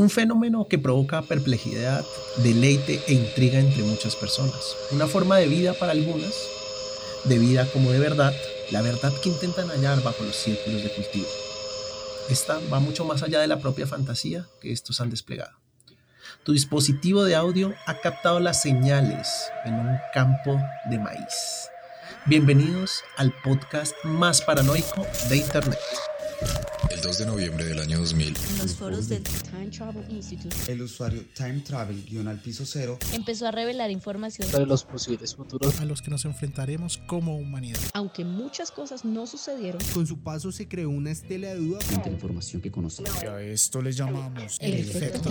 Un fenómeno que provoca perplejidad, deleite e intriga entre muchas personas. Una forma de vida para algunas, de vida como de verdad, la verdad que intentan hallar bajo los círculos de cultivo. Esta va mucho más allá de la propia fantasía que estos han desplegado. Tu dispositivo de audio ha captado las señales en un campo de maíz. Bienvenidos al podcast más paranoico de Internet. El 2 de noviembre del año 2000, En los foros del Time Travel Institute El usuario Time Travel guion al piso cero empezó a revelar información, de los posibles futuros a los que nos enfrentaremos como humanidad. aunque muchas cosas no sucedieron. Con su paso se creó una estela de duda frente a la información que conocemos. Y a esto le llamamos El el efecto. efecto.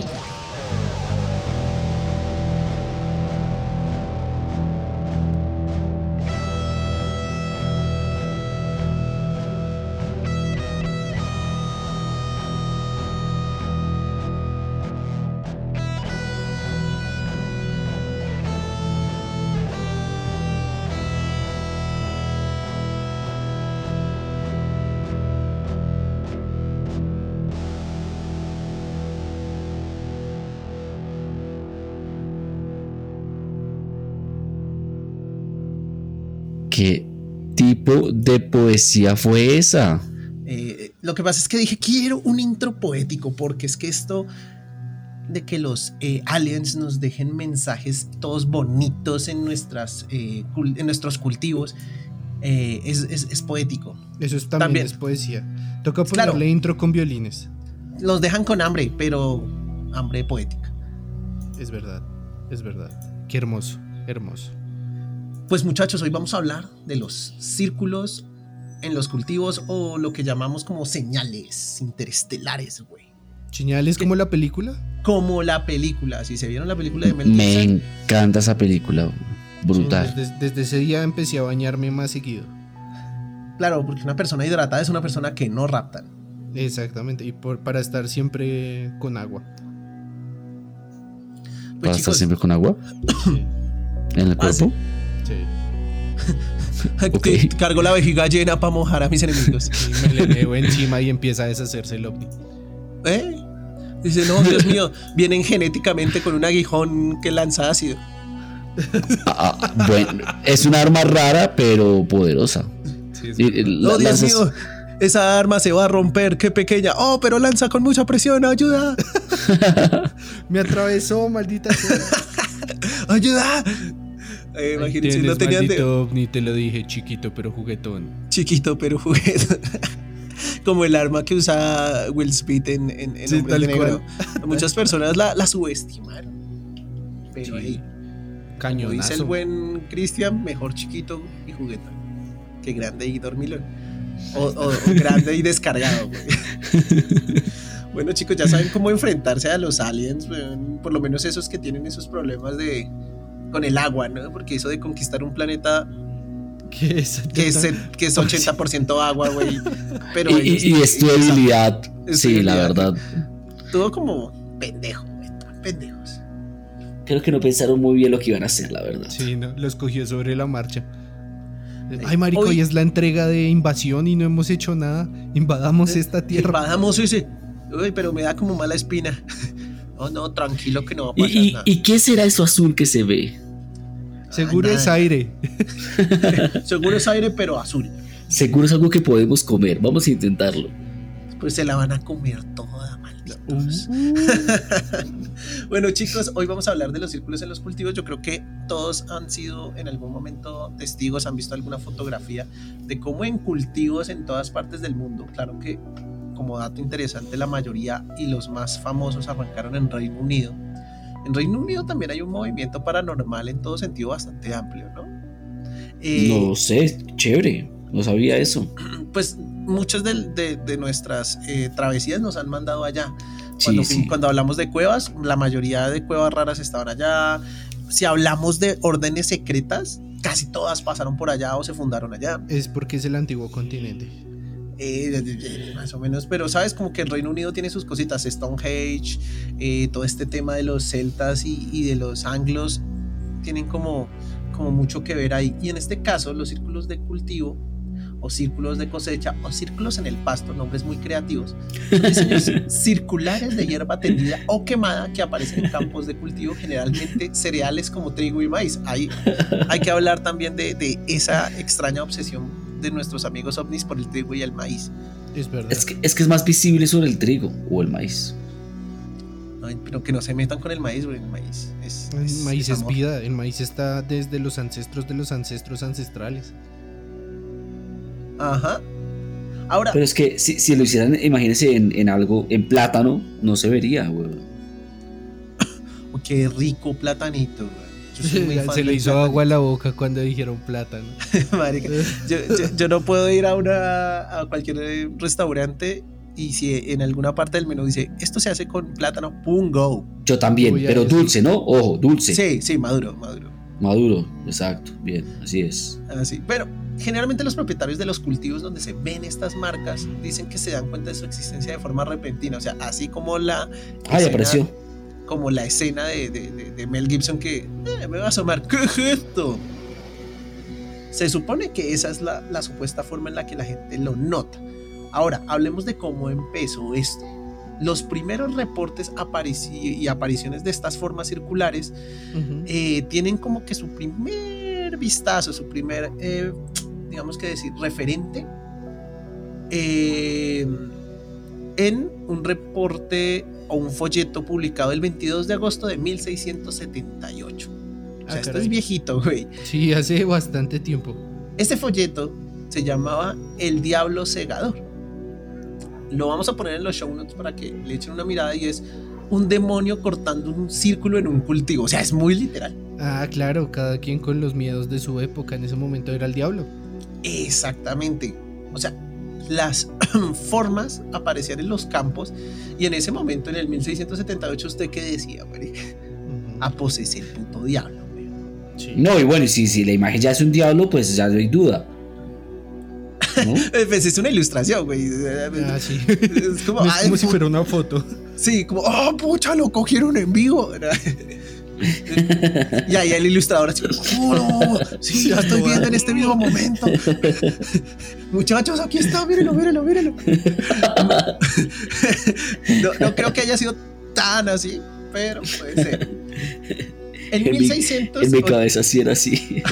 Tipo de poesía fue esa? Eh, lo que pasa es que dije, quiero un intro poético, porque es que esto de que los eh, aliens nos dejen mensajes todos bonitos en, nuestras, eh, en nuestros cultivos eh, es, es- es poético. Eso es, también, También. es poesía. Toca Claro. ponerle intro con violines. Los dejan con hambre, pero hambre poética. Es verdad, es verdad. Qué hermoso, hermoso. Pues muchachos, hoy vamos a hablar de los círculos en los cultivos o lo que llamamos como señales interestelares, güey. ¿Chiñales como la película? Como la película, si se vieron la película de Mel Me encanta esa película. Brutal. Sí, desde, desde ese día empecé a bañarme más seguido. claro, porque una persona hidratada es una persona que no raptan. Exactamente, y por, para estar siempre con agua. Pues ¿Para estar siempre con agua? ¿En el Ah, sí. Sí. Cargo la vejiga llena para mojar a mis enemigos. Y me le meo encima y empieza a deshacerse el ovni. ¿Eh? Dice, no, Dios mío, vienen genéticamente con un aguijón que lanza ácido. Ah, ah, bueno, es un arma rara, pero poderosa. Sí, No, la- Dios lanzas- mío, esa arma se va a romper, qué pequeña. Oh, pero lanza con mucha presión, ayuda, Me atravesó, maldita sea. ayuda. Eh, imagínense, tienes, no tenían de ovni, te lo dije, chiquito pero juguetón. chiquito, pero juguete. Como el arma que usa Will Smith en, en, en Sí, tal Negro. Muchas personas la, la subestimaron. Pero Sí. ahí, como dice el Cañonazo. buen Cristian, mejor chiquito y juguetón que grande y dormilón. O, o- o grande y descargado. güey. bueno, chicos, ya saben cómo enfrentarse a los aliens, por lo menos esos que tienen esos problemas de con el agua, ¿no? Porque eso de conquistar un planeta ¿Qué es? que es, que es 80% agua, güey. Pero Y, y- y es tu. Es tu Sí, la verdad. todo como pendejo, pendejos. Creo que no pensaron muy bien lo que iban a hacer, la verdad. Sí, no, los cogió sobre la marcha. Ay, marico, Hoy- hoy es la entrega de invasión y no hemos hecho nada. Invadamos esta tierra. Invadamos ese. Uy, pero me da como mala espina. Oh, no, tranquilo que no va a ¿Y, pasar y- nada. y qué será eso azul que se ve? Seguro Ah, es aire. Seguro es aire, pero azul. Seguro es algo que podemos comer. Vamos a intentarlo. Pues se la van a comer toda, malditos. Uh. Bueno, chicos, hoy vamos a hablar de los círculos en los cultivos. Yo creo que todos han sido en algún momento testigos, han visto alguna fotografía de cómo en cultivos en todas partes del mundo, claro que como dato interesante, la mayoría y los más famosos arrancaron en Reino Unido. En Reino Unido también hay un movimiento paranormal en todo sentido bastante amplio, ¿no? Eh, No sé, chévere. No sabía eso. pues muchas de, de- de nuestras eh, travesías nos han mandado allá. Sí, Cuando, fui- sí. cuando hablamos de cuevas, la mayoría de cuevas raras estaban allá. Si hablamos de órdenes secretas, casi todas pasaron por allá o se fundaron allá. Es porque es el antiguo continente. Eh, más o menos, pero sabes como que el Reino Unido tiene sus cositas, Stonehenge, eh, todo este tema de los celtas y, y de los anglos tienen como, como mucho que ver ahí. Y en este caso, los círculos de cultivo o círculos de cosecha o círculos en el pasto, nombres muy creativos. Son diseños circulares de hierba tendida o quemada que aparecen en campos de cultivo, generalmente cereales como trigo y maíz. Hay, hay que hablar también de, de esa extraña obsesión de nuestros amigos ovnis por el trigo y el maíz. Es verdad. Es que, es que es más visible sobre el trigo o el maíz. Ay, pero que no se metan con el maíz, porque el maíz es. el maíz es vida, el maíz está desde los ancestros de los ancestros ancestrales. Ajá. Ahora, Pero es que si, si lo hicieran, imagínense en, en algo, en plátano, no se vería, güey. oh, qué rico platanito, güey. Yo soy muy fan Se le hizo plátano. agua a la boca cuando dijeron plátano. Marica, yo, yo- yo no puedo ir a, una, a cualquier eh, restaurante y si en alguna parte del menú dice esto se hace con plátano, pum, go. Yo también, pero dulce, ¿no? Ojo, dulce. Sí, sí, maduro, maduro. Maduro, exacto, bien, así es. Así. Pero generalmente los propietarios de los cultivos donde se ven estas marcas dicen que se dan cuenta de su existencia de forma repentina. O sea, así como la. Ay, escena- apareció. Como la escena de, de- de- de Mel Gibson que "Eh, me va a asomar. ¿Qué es esto? Se supone que esa es la, la supuesta forma en la que la gente lo nota. Ahora, hablemos de cómo empezó esto. Los primeros reportes aparici- y apariciones de estas formas circulares eh, tienen como que su primer vistazo, su primer, eh, digamos que decir, referente eh, en un reporte o un folleto publicado el 22 de agosto de 1678. O Ah, sea, esto caray. es viejito, güey. Sí, hace bastante tiempo. Este folleto se llamaba El Diablo Segador. Lo vamos a poner en los show notes para que le echen una mirada y es un demonio cortando un círculo en un cultivo. O sea, es muy literal. Ah, claro, cada quien con los miedos de su época. En ese momento era el diablo. Exactamente. O sea, las formas aparecían en los campos y en ese momento, en el 1678, ¿usted qué decía, güey? A poseer el puto diablo, güey. Sí. No, y bueno, si, si la imagen ya es un diablo, pues ya no hay duda. ¿No? Eh, Pues es una ilustración, güey. Ah, sí. Es como, No es ay, como si fuera una foto. Sí, como, oh, pucha, lo cogieron en vivo. y ahí el ilustrador así, oh, no, sí, lo estoy viendo en este mismo momento. Muchachos, aquí está, mírenlo, mírenlo, mírenlo. No, no creo que haya sido tan así, pero puede ser. En En mi- 1600... En mi cabeza sí era así.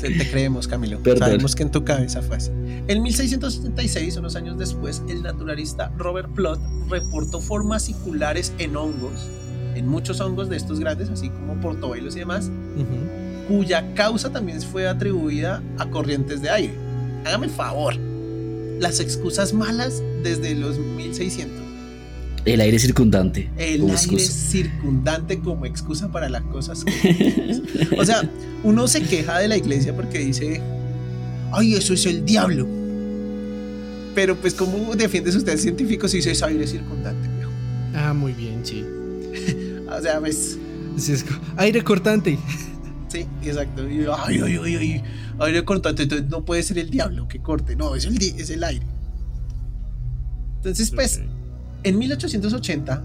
Te, te creemos, Camilo. Perdón. Sabemos que en tu cabeza fue así. En 1676, unos años después, el naturalista Robert Plot reportó formas circulares en hongos, en muchos hongos de estos grandes, así como portobelos y demás, cuya causa también fue atribuida a corrientes de aire. Hágame el favor. Las excusas malas desde los 1600. El aire circundante. El aire excusa. circundante como excusa para las cosas. que- o sea, uno se queja de la iglesia porque dice, ay, eso es el diablo. Pero pues, ¿cómo defiendes usted científico si dice es aire circundante? viejo? Ah, muy bien, sí. O sea, pues, Sí, es Aire cortante. sí, exacto. Y, ay, ay, ay, ay, aire cortante, entonces no puede ser el diablo que corte, no, es el, di- es el aire. Entonces, pues, En 1880,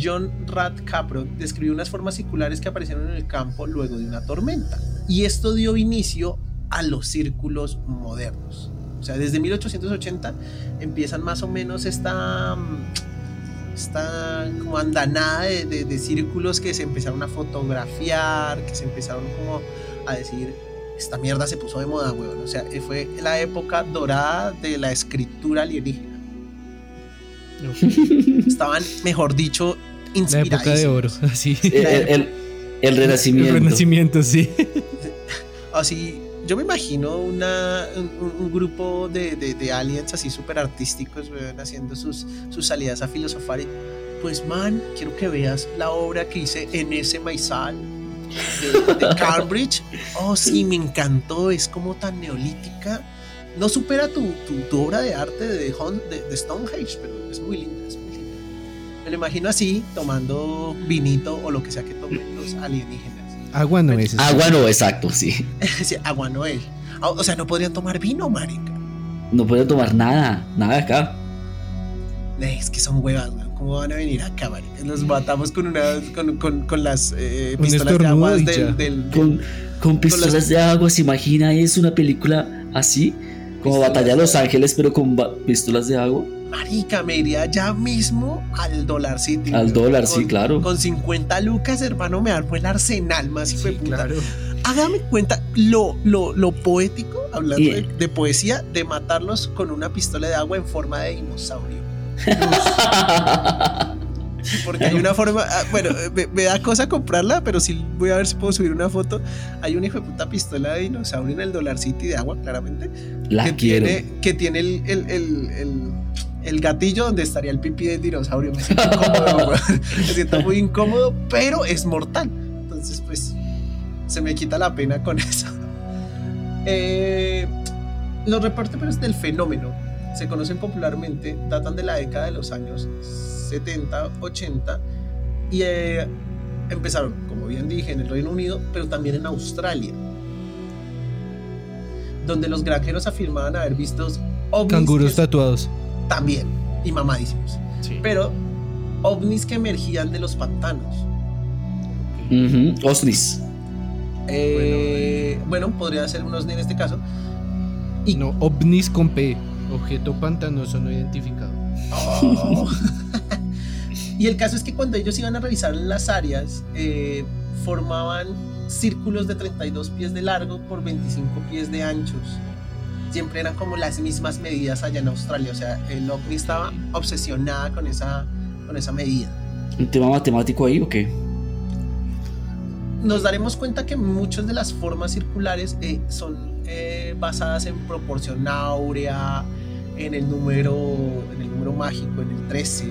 John Rat Caprot describió unas formas circulares que aparecieron en el campo luego de una tormenta. Y esto dio inicio a los círculos modernos. O sea, desde 1880 empiezan más o menos esta, mm, esta como andanada de, de- de círculos que se empezaron a fotografiar, que se empezaron como a decir, esta mierda se puso de moda, weón. O sea, fue la época dorada de la escritura alienígena. Estaban, mejor dicho, La inspirados. época de oro, así. El, el- el renacimiento. El renacimiento, sí. Así, yo me imagino una, un, un grupo de, de, de aliens así súper artísticos, weón, haciendo sus, sus salidas a filosofar. Y, pues, man, quiero que veas la obra que hice en ese maizal de, de Cambridge. Oh, sí, me encantó. Es como tan neolítica. No supera tu, tu, tu obra de arte de, Hon- de, Stonehenge, pero es muy linda, es muy linda. Me lo imagino así, tomando vinito o lo que sea que tomen los alienígenas. Agua no es. Agua no, exacto, sí. Sí, agua Noel. Ah, O sea, no podrían tomar vino, marica. No puedo tomar nada, nada acá. Es que son huevas. ¿Cómo van a venir acá, marica? Nos matamos con una, con, con, con las eh, pistolas de y del, Con, con pistolas las- de agua, se imagina, es una película Así, como Batalla de Los Ángeles, pero con pistolas de agua. Marica, me iría ya mismo al Dollar City. Al dólar, sí, claro. Con 50 lucas, hermano, me armo el arsenal más hijo de Sí, puta. claro. Hágame cuenta lo, lo, lo poético, hablando de, de poesía, de matarlos con una pistola de agua en forma de dinosaurio. Porque hay una forma, ah, bueno, me, me da cosa comprarla, pero sí voy a ver si puedo subir una foto. Hay una hijo de puta pistola de dinosaurio en el Dollar City de agua, claramente. La que quiero. tiene, que tiene el, el, el, el- el gatillo donde estaría el pipí del dinosaurio. Me siento incómodo. Me siento muy incómodo, pero es mortal. Entonces, pues, se me quita la pena con eso. Eh, los reportes del fenómeno se conocen popularmente, datan de la década de los años 70, 80 y eh, empezaron, como bien dije, en el Reino Unido, pero también en Australia, donde los granjeros afirmaban haber visto ovnis Canguros tatuados. también y mamadísimos, pero ovnis que emergían de los pantanos. Ujú, Osnis. Eh, bueno, podría ser un ovni en este caso. Y No, ovnis con P. Objeto pantanoso no identificado. Oh. y el caso es que cuando ellos iban a revisar las áreas, eh, formaban círculos de 32 pies de largo por 25 pies de anchos. Siempre eran como las mismas medidas allá en Australia. O sea, el ovni estaba obsesionada con esa, con esa medida. ¿Un tema matemático ahí o qué? Nos daremos cuenta que muchas de las formas circulares eh, son eh, basadas en proporción áurea, en el número, en el número mágico, en el 13.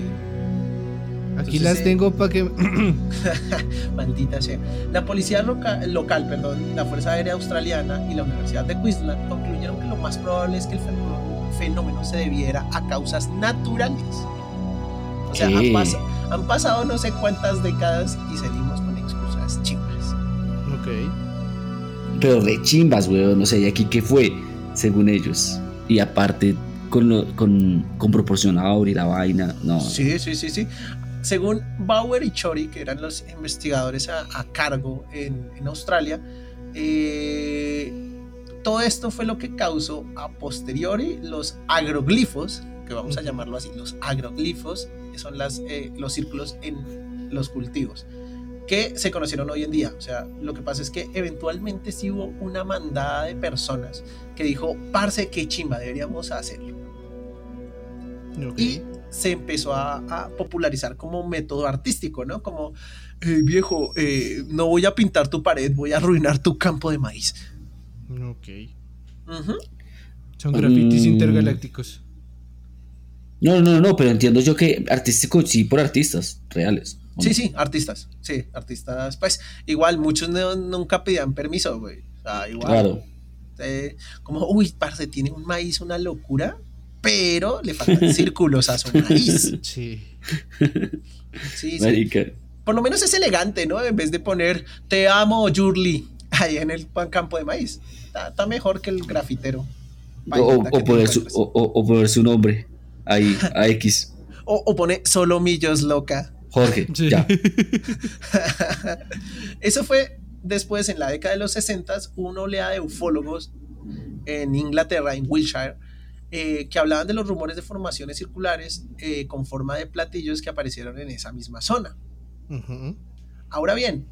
Aquí Entonces, las eh, tengo para que. Maldita sea. La policía roca- local, perdón, la Fuerza Aérea Australiana y la Universidad de Queensland concluyeron que lo más probable es que el fenómeno, fenómeno se debiera a causas naturales. O sea, han, pas- han pasado no sé cuántas décadas y seguimos con excusas chimbas. ok. Pero re chimbas, weón. No sé, ¿y aquí qué fue? Según ellos. Y aparte, con, lo- con, con proporción áurea y la vaina. No. Sí, sí, sí, sí. Según Bauer y Chori, que eran los investigadores a, a cargo en, en Australia, eh, todo esto fue lo que causó a posteriori los agroglifos, que vamos a llamarlo así, los agroglifos, que son las, eh, los círculos en los cultivos, que se conocieron hoy en día. O sea, lo que pasa es que eventualmente sí hubo una mandada de personas que dijo, parce, qué chimba, deberíamos hacerlo y se empezó a, a popularizar como método artístico, ¿no? Como, "Eh, viejo, eh, no voy a pintar tu pared, voy a arruinar tu campo de maíz. Ok. Son grafitis Mm. intergalácticos. No, no, no, pero entiendo yo que artístico sí por artistas reales. ¿O Sí, sí, artistas, sí, artistas, pues igual muchos no- nunca pedían permiso, güey. O sea, igual. Claro. eh, como, uy, parce, tiene un maíz, una locura, pero le faltan círculos a su maíz. Sí. Sí, sí. Por lo menos es elegante, ¿no? En vez de poner te amo, Yurli, ahí en el campo de maíz. Está, está mejor que el grafitero. Poner su, o poner su nombre ahí, a X. O- o pone solo millos loca. Jorge, Sí. ya. Eso fue después, en la década de los 60, una oleada de ufólogos en Inglaterra, en Wiltshire, eh, que hablaban de los rumores de formaciones circulares eh, con forma de platillos que aparecieron en esa misma zona. Ahora bien,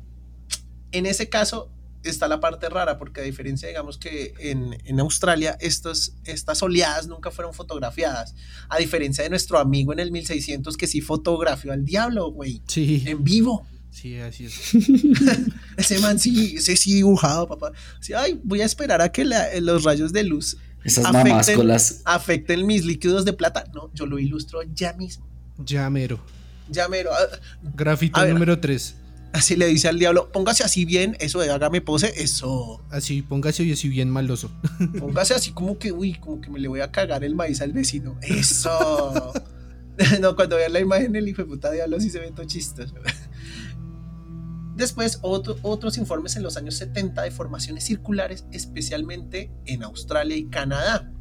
en ese caso está la parte rara, porque a diferencia, digamos que en, en Australia, estos, estas oleadas nunca fueron fotografiadas. A diferencia de nuestro amigo en el 1600 que sí fotografió al diablo, güey, Sí. en vivo. Sí, así es. Ese man sí, ese sí dibujado, papá. Sí, ay, voy a esperar a que la- los rayos de luz Esas Afecten- afecten mis líquidos de plata. No, yo lo ilustro ya mismo. Ya mero. Ya mero. ah, Grafito número 3. Así le dice al diablo, póngase así bien, eso de hágame pose, eso. Así, póngase hoy así bien maloso. Póngase así como que, uy, como que me le voy a cagar el maíz al vecino. Eso. no, cuando vean la imagen el hijo de puta diablo sí se ve todo chistoso. Después, otro- otros informes en los años 70 de formaciones circulares, especialmente en Australia y Canadá.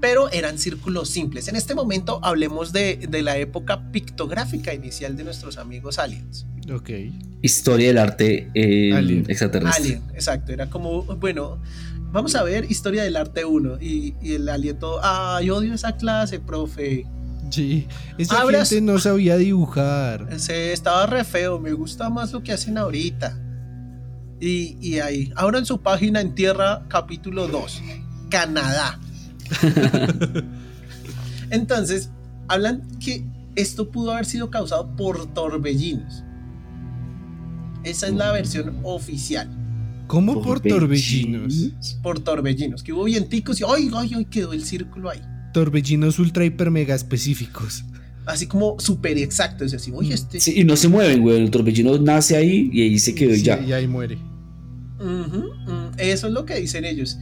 Pero eran círculos simples. En este momento hablemos de, de la época pictográfica inicial de nuestros amigos aliens. Ok. Historia del arte eh, Alien. extraterrestre. Alien, exacto. Era como, bueno, vamos a ver historia del arte 1 y, y el aliento, ay, odio esa clase, profe. Sí, esa Abras- gente no sabía dibujar. Se estaba re feo, me gusta más lo que hacen ahorita. Y, y ahí, ahora en su página en tierra, capítulo 2, Canadá. Entonces, hablan que esto pudo haber sido causado por torbellinos. Esa es la versión oficial. ¿Cómo por torbellinos? Por torbellinos, que hubo vienticos y ¡ay, ay, ay! quedó el círculo ahí. Torbellinos ultra hiper mega específicos. Así como súper exacto. Es así, oye, este. Sí, y no se mueven, güey. El torbellino nace ahí y ahí se quedó y Sí, ya. Y ahí muere. Mm, Eso es lo que dicen ellos.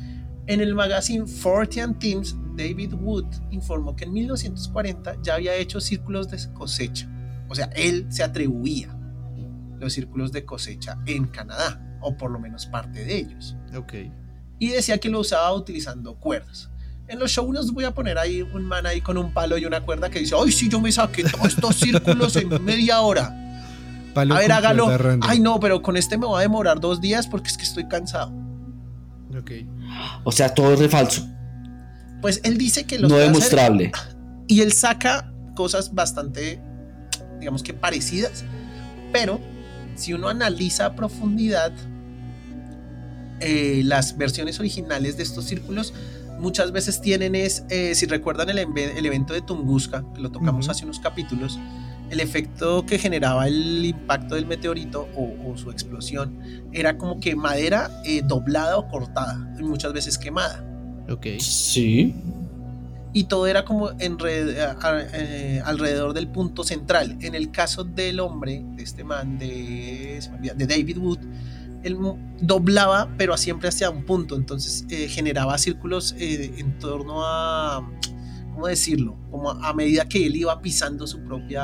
En el magazine Fortean Teams, David Wood informó que en 1940 ya había hecho círculos de cosecha. O sea, él se atribuía los círculos de cosecha en Canadá, o por lo menos parte de ellos. Ok. Y decía que lo usaba utilizando cuerdas. En los shows voy a poner ahí un man ahí con un palo y una cuerda que dice, ay, sí, yo me saqué todos estos círculos en media hora. Palo A ver, hágalo. Ay, no, pero con este me va a demorar dos días porque es que estoy cansado. Ok. O sea, todo es de falso. Pues él dice que los No hacer demostrable. y él saca cosas bastante, digamos que parecidas, pero si uno analiza a profundidad eh, las versiones originales de estos círculos, muchas veces tienen es, eh, si recuerdan el, el evento de Tunguska, que lo tocamos hace unos capítulos, el efecto que generaba el impacto del meteorito o, o su explosión era como que madera eh, doblada o cortada, y muchas veces quemada Ok. Sí. y todo era como enred- a- a- eh, alrededor del punto central. En el caso del hombre, de este man, de, David Wood, él doblaba, pero siempre hacia un punto, entonces eh, generaba círculos eh, en torno a, ¿cómo decirlo? Como a, a medida que él iba pisando su propia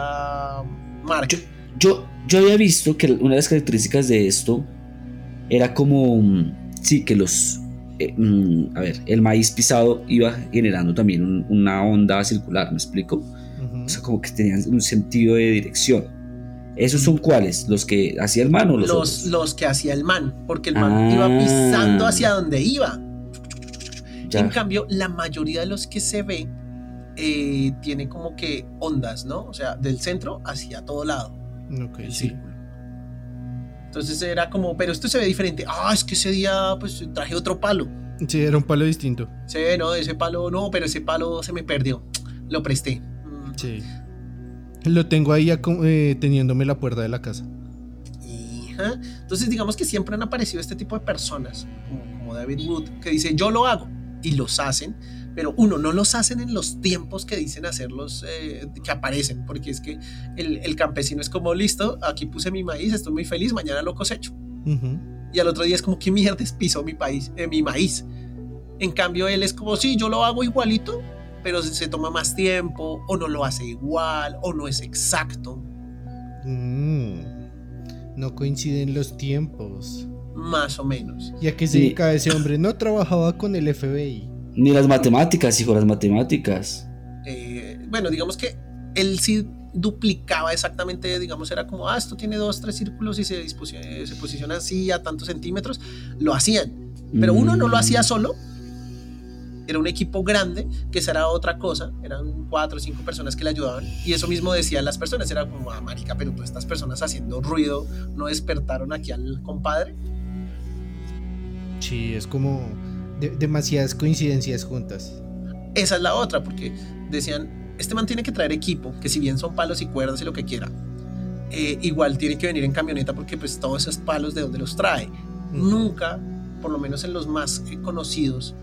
marca. Yo, yo había visto que una de las características de esto era como, mm, sí, que los, eh, mm, a ver, el maíz pisado iba generando también un- una onda circular, ¿me explico? O sea, como que tenían un sentido de dirección. ¿Esos son cuáles? ¿Los que hacía el man o los, Los, otros? los que hacía el man, porque el man Ah. iba pisando hacia donde iba. Ya. En cambio, la mayoría de los que se ve eh, tiene como que ondas, ¿no? O sea, del centro hacia todo lado, Ok, el sí. círculo. Entonces era como, pero esto se ve diferente. Ah, es que ese día pues traje otro palo. Sí, era un palo distinto. Sí, no, ese palo no, pero ese palo se me perdió. Lo presté. Mm, Sí. Lo tengo ahí eh, teniéndome la puerta de la casa. ajá. Entonces digamos que siempre han aparecido este tipo de personas, como, como David Wood, que dice, yo lo hago. Y los hacen, pero uno, no los hacen en los tiempos que dicen hacerlos, eh, que aparecen, porque es que el, el campesino es como, listo, aquí puse mi maíz, estoy muy feliz, mañana lo cosecho. Ujú. Y al otro día es como, ¿qué mierda pisó mi, país, eh, mi maíz? En cambio, él es como, sí, yo lo hago igualito, pero se, se toma más tiempo, o no lo hace igual, o no es exacto, Mm. No coinciden los tiempos. más o menos. ¿Y a qué se Sí. dedica ese hombre? No trabajaba con el FBI. Ni las matemáticas, hijo, las matemáticas. Eh, bueno, digamos que él sí duplicaba exactamente, digamos, era como, ah, esto tiene dos, tres círculos y se, se posiciona así a tantos centímetros, lo hacían. Pero uno no lo hacía Mm. solo, era un equipo grande, que esa era otra cosa, eran cuatro o cinco personas que le ayudaban, y eso mismo decían las personas, era como, ah, marica, pero todas estas personas haciendo ruido, ¿no despertaron aquí al compadre? Sí, es como de- demasiadas coincidencias juntas. Esa es la otra, porque decían, este man tiene que traer equipo, que si bien son palos y cuerdas y lo que quiera, eh, igual tiene que venir en camioneta porque pues todos esos palos de donde los trae. Nunca, por lo menos en los más eh, conocidos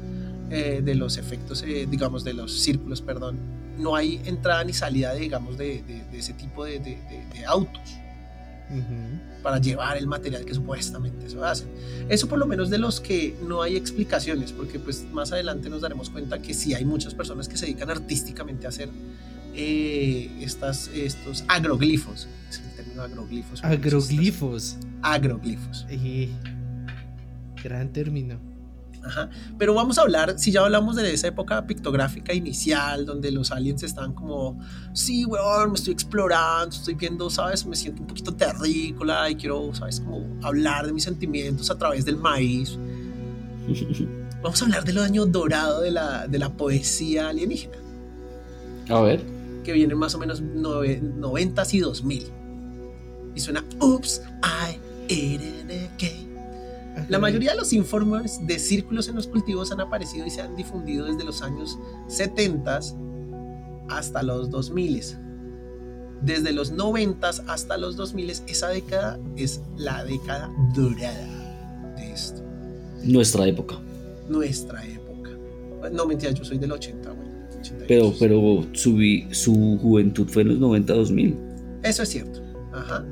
eh, de los efectos, eh, digamos, de los círculos, perdón, no hay entrada ni salida, digamos, de, de- de ese tipo de, de- de- para llevar el material que supuestamente se hace. Eso por lo menos de los que no hay explicaciones, porque pues más adelante nos daremos cuenta que sí hay muchas personas que se dedican artísticamente a hacer eh, estas, estos agroglifos. Es el término agroglifos. Agroglifos. Agroglifos. Eh, gran término. Ajá. Pero vamos a hablar, si ya hablamos de esa época pictográfica inicial, donde los aliens están como, sí, weón, me estoy explorando, estoy viendo, ¿sabes? Me siento un poquito terrícola y quiero, ¿sabes? Como hablar de mis sentimientos a través del maíz. Vamos a hablar del año dorado de la, de la poesía alienígena, A ver. que viene más o menos nove- 90s y 2000. Y suena Oops, I ate it again. La mayoría de los informes de círculos en los cultivos han aparecido y se han difundido desde los años 70 hasta los 2000. Desde los 90 hasta los 2000, esa década es la década dorada de esto, Nuestra época. nuestra época. No, mentira, yo soy del 80, bueno. 88. Pero, pero su, su juventud fue en los 90 2000. Eso es cierto. Ajá.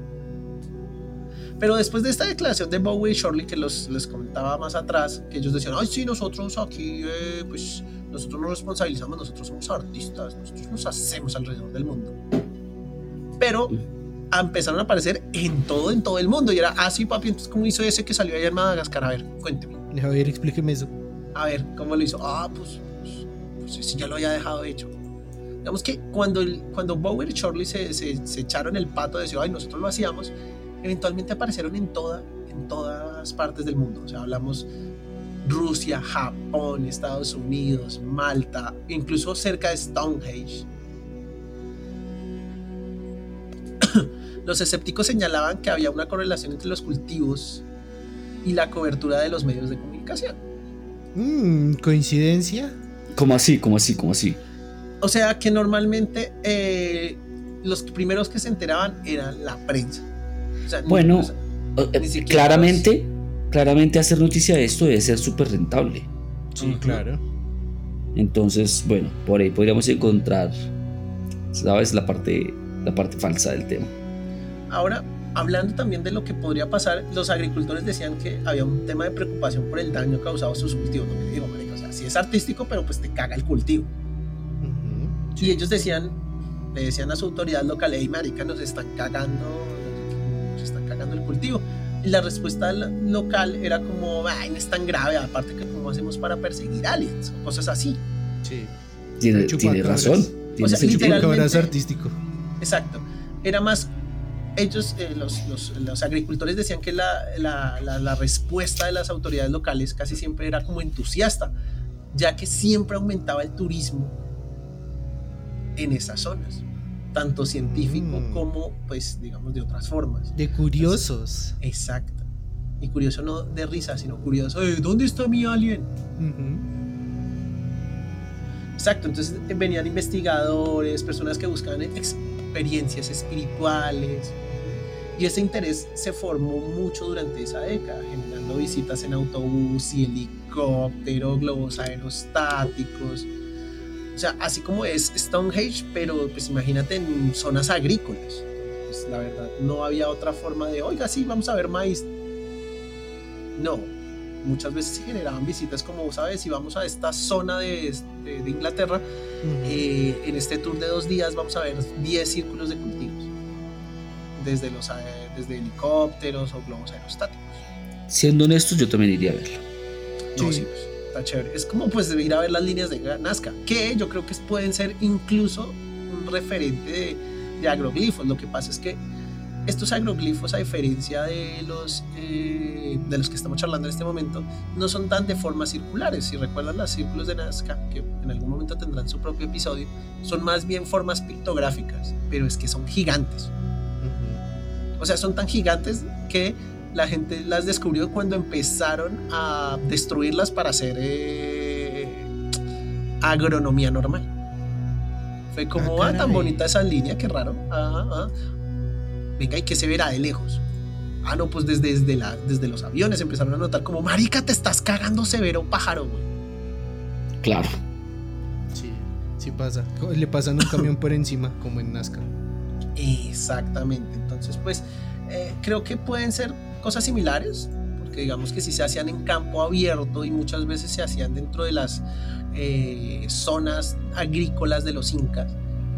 Pero después de esta declaración de Bowie y Shorley que los, les comentaba más atrás, que ellos decían, ay, sí, nosotros aquí, eh, pues, nosotros nos responsabilizamos, nosotros somos artistas, nosotros nos hacemos alrededor del mundo. Pero empezaron a aparecer en todo, en todo el mundo. Y era, ah, sí, papi, entonces, ¿cómo hizo ese que salió allá en Madagascar? A ver, cuénteme. A ver, explíqueme eso. A ver, ¿cómo lo hizo? Ah, pues, pues, pues ese ya lo había dejado hecho. Digamos que cuando, el, cuando Bower y Shorley se, se, se echaron el pato de decir, ay, nosotros lo hacíamos, eventualmente aparecieron en, toda, en todas partes del mundo. O sea, hablamos Rusia, Japón, Estados Unidos, Malta, incluso cerca de Stonehenge. Los escépticos señalaban que había una correlación entre los cultivos y la cobertura de los medios de comunicación. Mm, ¿Coincidencia? ¿Cómo así? ¿Cómo así? ¿Cómo así? O sea que normalmente eh, los primeros que se enteraban eran la prensa. O sea, ni- Bueno, o sea, Eh, Ni claramente, claramente hacer noticia de esto debe ser súper rentable. Sí, Ujú. claro. Entonces, bueno, por ahí podríamos encontrar, ¿sabes? La parte, la parte falsa del tema. Ahora, hablando también de lo que podría pasar, los agricultores decían que había un tema de preocupación por el daño causado a sus cultivos. No me digo, marica, o sea, sí es artístico, pero pues te caga el cultivo. Ujú. Y ellos decían, le decían a su autoridad local, hey, marica, nos están cagando, cagando el cultivo. Y la respuesta lo- local era como, ay, no es tan grave, aparte que cómo hacemos para perseguir aliens o cosas así. Sí. Tiene, tiene razón. Tiene sea, Literalmente- artístico. Exacto. Era más, ellos, eh, los, los- los agricultores decían que la, la- la- la respuesta de las autoridades locales casi siempre era como entusiasta, ya que siempre aumentaba el turismo en esas zonas, tanto científico Mm. como, pues, digamos, de otras formas. De curiosos. Exacto. Y curioso no de risa, sino curioso, "Eh, ¿dónde está mi alien? Exacto, entonces eh, venían investigadores, personas que buscaban experiencias espirituales. Y ese interés se formó mucho durante esa década, generando visitas en autobús y helicóptero, globos aerostáticos. O sea, así como es Stonehenge, pero pues imagínate en zonas agrícolas. Pues la verdad, no había otra forma de, oiga, sí, vamos a ver maíz. No, muchas veces se generaban visitas como, ¿sabes? Si vamos a esta zona de, de- de Inglaterra, Ujú. eh, en este tour de dos días vamos a ver 10 círculos de cultivos. Desde, los, eh, desde helicópteros o globos aerostáticos. Siendo honestos, yo también iría a verlo. No, Sí. sí, pues, está chévere. Es como pues ir a ver las líneas de Nazca, que yo creo que pueden ser incluso un referente de, de agroglifos. Lo que pasa es que estos agroglifos, a diferencia de los, eh, de los que estamos charlando en este momento, no son tan de formas circulares. Si recuerdan los círculos de Nazca, que en algún momento tendrán su propio episodio, son más bien formas pictográficas, pero es que son gigantes. O sea, son tan gigantes que la gente las descubrió cuando empezaron a destruirlas para hacer eh, agronomía normal. Fue como, Ah, ah, tan bonita esa línea, qué raro. Ah, ah. Venga, ¿y qué se verá de lejos? Ah, no, pues desde, desde, la, desde los aviones empezaron a notar como, marica, te estás cagando severo, pájaro, güey. Claro. Sí, sí pasa. Le pasan un camión por encima, como en Nazca. Exactamente. Entonces, pues eh, creo que pueden ser cosas similares, porque digamos que si se hacían en campo abierto y muchas veces se hacían dentro de las eh, zonas agrícolas de los incas,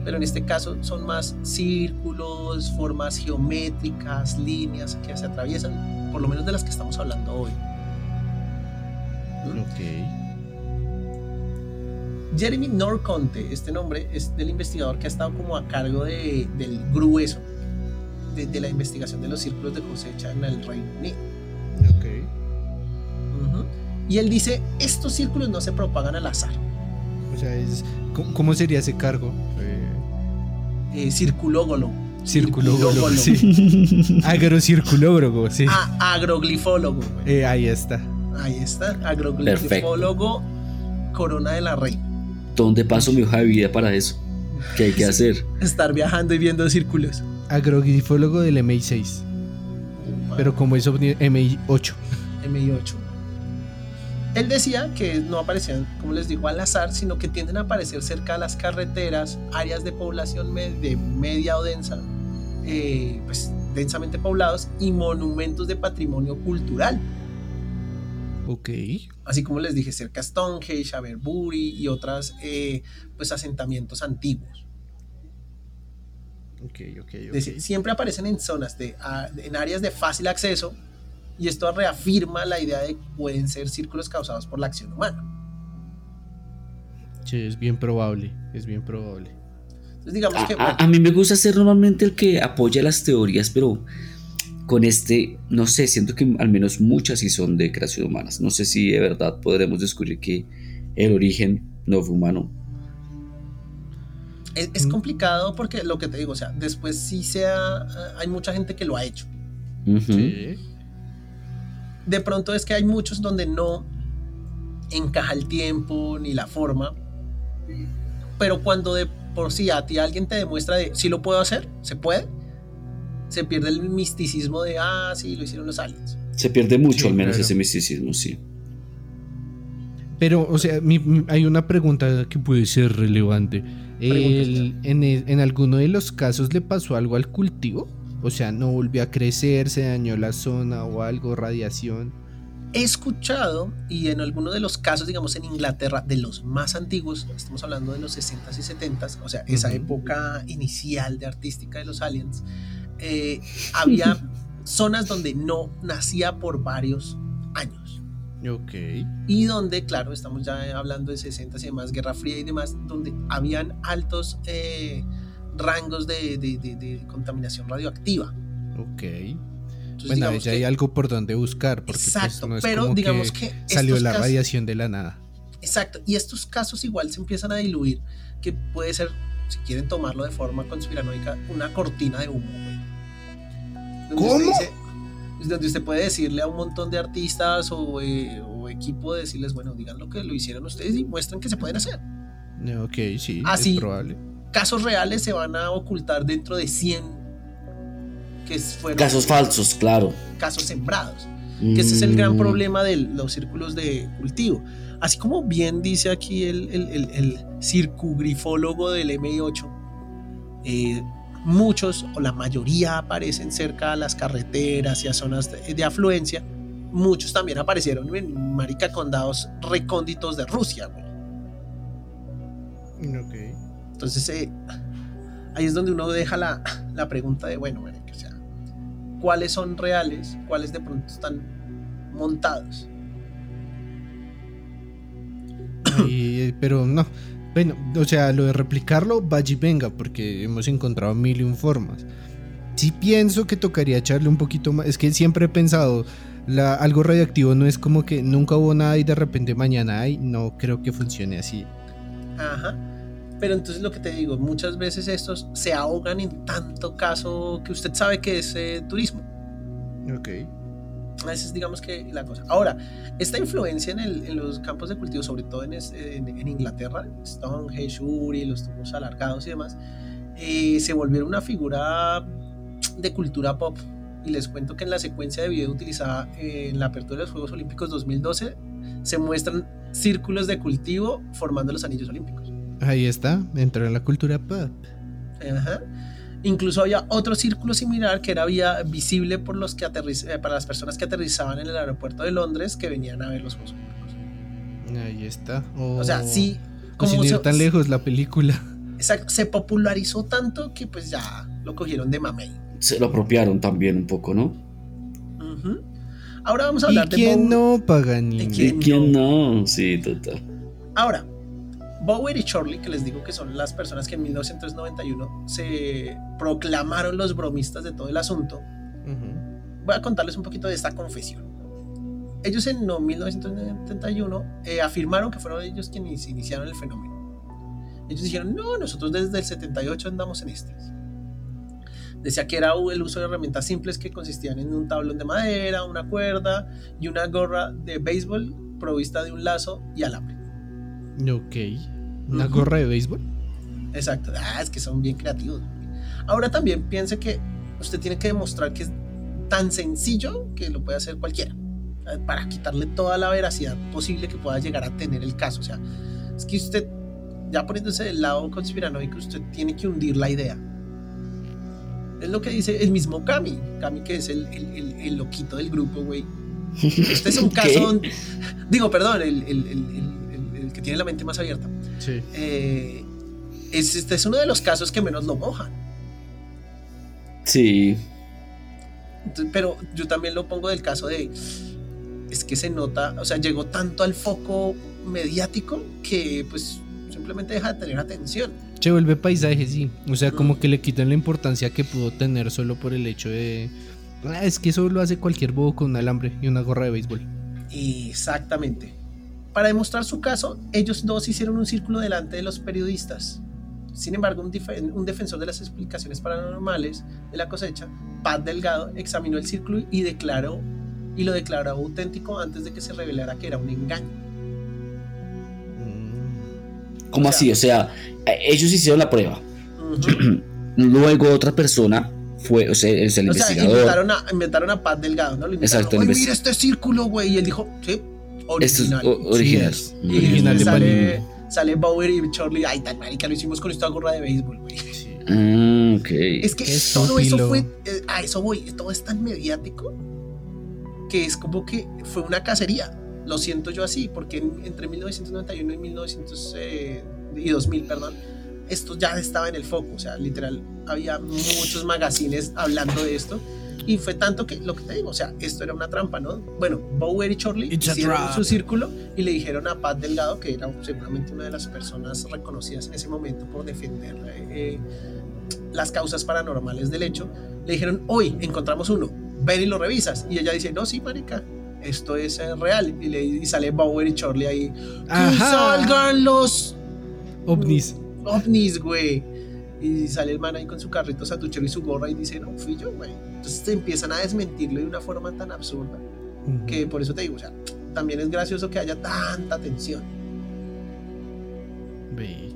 pero en este caso son más círculos, formas geométricas, líneas que se atraviesan, por lo menos de las que estamos hablando hoy. ¿Mm? Ok. Jeremy Norconte, este nombre es del investigador que ha estado como a cargo de- del grueso de, de la investigación de los círculos de cosecha en el Reino Unido. Ok. Y él dice, estos círculos no se propagan al azar. O sea, es, ¿cómo, cómo sería ese cargo? Eh, Eh, circulógolo. circulólogo. Sí. Agrocirculólogo, sí. A- agroglifólogo. güey. Eh, ahí está. Ahí está. Agroglifólogo, corona de la reina. ¿Dónde paso mi hoja de vida para eso? ¿Qué hay que hacer? Estar viajando y viendo círculos. Agrogrifólogo del MI6. Pero como es ovni- MI8. MI8. Él decía que no aparecían, como les digo, al azar, sino que tienden a aparecer cerca de las carreteras, áreas de población de media o densa, eh, pues densamente poblados y monumentos de patrimonio cultural. Ok. Así como les dije, cerca a Stonehenge, Aberbury y otras pues pues asentamientos antiguos. Siempre aparecen en zonas de, a- en áreas de fácil acceso y esto reafirma la idea de que pueden ser círculos causados por la acción humana. Sí, es bien probable. Es bien probable. Entonces digamos A, que a- bueno, a mí me gusta ser normalmente el que apoya las teorías, pero con este, no sé, siento que al menos muchas sí son de creación humanas. No sé si de verdad podremos descubrir que el origen no fue humano. Es, es complicado porque lo que te digo, o sea, después sí sea, hay mucha gente que lo ha hecho. Sí. De pronto es que hay muchos donde no encaja el tiempo ni la forma, pero cuando de por sí a ti alguien te demuestra de si lo puedo hacer, se puede, se pierde el misticismo de ah, sí, lo hicieron los aliens. Se pierde mucho Sí, al menos claro. ese misticismo, sí. Pero, o sea, mi- mi- hay una pregunta que puede ser relevante. El- en, el- en alguno de los casos le pasó algo al cultivo? O sea, no volvió a crecer, se dañó la zona o algo, radiación. He escuchado, y en algunos de los casos, digamos en Inglaterra, de los más antiguos, estamos hablando de los 60s y 70s, o sea, esa época inicial de artística de los aliens, eh, había zonas donde no nacía por varios años. Ok. Y donde, claro, estamos ya hablando de 60s y demás, Guerra Fría y demás, donde habían altos eh, rangos de, de- de- de contaminación radioactiva. Ok. Entonces, Bueno, ya hay algo por donde buscar, porque pues, Exacto, no es pero como digamos que, que salió la casos- radiación de la nada. Exacto, y estos casos igual se empiezan a diluir, que puede ser, si quieren tomarlo de forma conspiranoica, una cortina de humo, güey. ¿Cómo? dice- donde usted puede decirle a un montón de artistas o, eh, o equipo, decirles, bueno, digan lo que lo hicieron ustedes y muestren que se pueden hacer. Ok, sí, Ah, sí. es probable. Casos reales se van a ocultar dentro de 100 que fueron Casos falsos, claro. casos sembrados. que ese es el gran Mm, problema de los círculos de cultivo. Así como bien dice aquí el, el, el- el circugrifólogo del MI8, eh, muchos o la mayoría aparecen cerca a las carreteras y a zonas de, de afluencia. Muchos también aparecieron en marica condados recónditos de Rusia. güey. Ok. Entonces eh, ahí es donde uno deja la, la pregunta de, bueno, marica, o sea, ¿cuáles son reales? ¿Cuáles de pronto están montados? Pero no. Bueno, o sea, lo de replicarlo, vaya y venga, porque hemos encontrado mil y formas. Sí pienso que tocaría echarle un poquito más. Es que siempre he pensado, la, algo radioactivo no es como que nunca hubo nada y de repente mañana hay. No creo que funcione así. Ajá. Pero entonces lo que te digo, muchas veces estos se ahogan en tanto caso que usted sabe que es eh, turismo. Ok. Esa es digamos que la cosa. Ahora, esta influencia en, el- en los campos de cultivo, sobre todo en, es- en- en Inglaterra, Stonehenge, Uri, los tubos alargados y demás, eh, se volvieron una figura de cultura pop. Y les cuento que en la secuencia de video utilizada en la apertura de los Juegos Olímpicos 2012 se muestran círculos de cultivo formando los anillos olímpicos. Ahí está, entró en la cultura pop. Ajá. Incluso había otro círculo similar que era vía visible por los que aterriz- eh, para las personas que aterrizaban en el aeropuerto de Londres que venían a ver los Juegos Olímpicos. Ahí está. O sea, sí, O sin como ir se, tan lejos la película. exacto, se popularizó tanto que pues ya lo cogieron de mamey. Se lo apropiaron también un poco, ¿no? Ahora vamos a ¿Y hablar de quién no, Paganini? ¿Y ¿Y quién quién no? Sí, total. Ahora, Bower y Shorley, que les digo que son las personas que en 1991 se proclamaron los bromistas de todo el asunto, Ujú. voy a contarles un poquito de esta confesión. ellos en no, 1971 eh, afirmaron que fueron ellos quienes iniciaron el fenómeno. Ellos dijeron, no, nosotros desde el 78 andamos en estas. Decía que era el uso de herramientas simples que consistían en un tablón de madera, una cuerda y una gorra de béisbol provista de un lazo y alambre. Ok. ¿Una gorra de béisbol? Exacto. Ah, es que son bien creativos. Ahora también piense que usted tiene que demostrar que es tan sencillo que lo puede hacer cualquiera. eh, Para quitarle toda la veracidad posible que pueda llegar a tener el caso. O sea, es que usted, ya poniéndose del lado conspiranoico, usted tiene que hundir la idea. Es lo que dice el mismo Kami. Kami que es el, el, el- el loquito del grupo, güey. Este es un caso... donde- digo, perdón, el que tiene la mente más abierta. Sí. Eh, es, este es uno de los casos que menos lo mojan. Sí. Entonces, pero yo también lo pongo del caso de. Es que se nota, o sea, llegó tanto al foco mediático que, pues, simplemente deja de tener atención. Se vuelve paisaje, sí. O sea, como que le quitan la importancia que pudo tener solo por el hecho de. "Ah, es que eso lo hace cualquier bobo con un alambre y una gorra de béisbol. Exactamente. Para demostrar su caso, ellos dos hicieron un círculo delante de los periodistas. Sin embargo, un, defensor de las explicaciones paranormales de la cosecha, Pat Delgado, examinó el círculo y declaró y lo declaró auténtico antes de que se revelara que era un engaño. ¿Cómo O sea- así? O sea, eh, ellos hicieron la prueba. Luego otra persona fue, o sea, es el O sea, investigador. inventaron a, inventaron a Pat Delgado, ¿no? Lo inventaron, Exacto, "Oye, invest- mira este círculo, güey. Y él dijo, sí, Esto es original. o- original. Sí, y original de sale, sale Bauer y Charlie, ay, tan marica, lo hicimos con esta gorra de béisbol, güey. Ah, ok. Es que todo eso fue, eh, a eso voy, todo es tan mediático que es como que fue una cacería. Lo siento yo así, porque en- entre 1991 y 1900 eh, y 2000, perdón, esto ya estaba en el foco, o sea, literal, había muchos magazines hablando de esto. Y fue tanto que, lo que te digo, o sea, esto era una trampa, ¿no? Bueno, Bower y It's a hicieron su círculo y le dijeron a Pat Delgado, que era seguramente una de las personas reconocidas en ese momento por defender eh, las causas paranormales del hecho, le dijeron, hoy encontramos uno, ven y lo revisas. Y ella dice, no, sí, marica, esto es eh, real. Y, le, y sale Bower y Charlie ahí, que salgan los Ovnis. ovnis, güey. Y sale el man ahí con su carrito sanduchero y su gorra y dice, no, fui yo, güey. Entonces te empiezan a desmentirlo de una forma tan absurda que por eso te digo, o sea, también es gracioso que haya tanta tensión. Ve.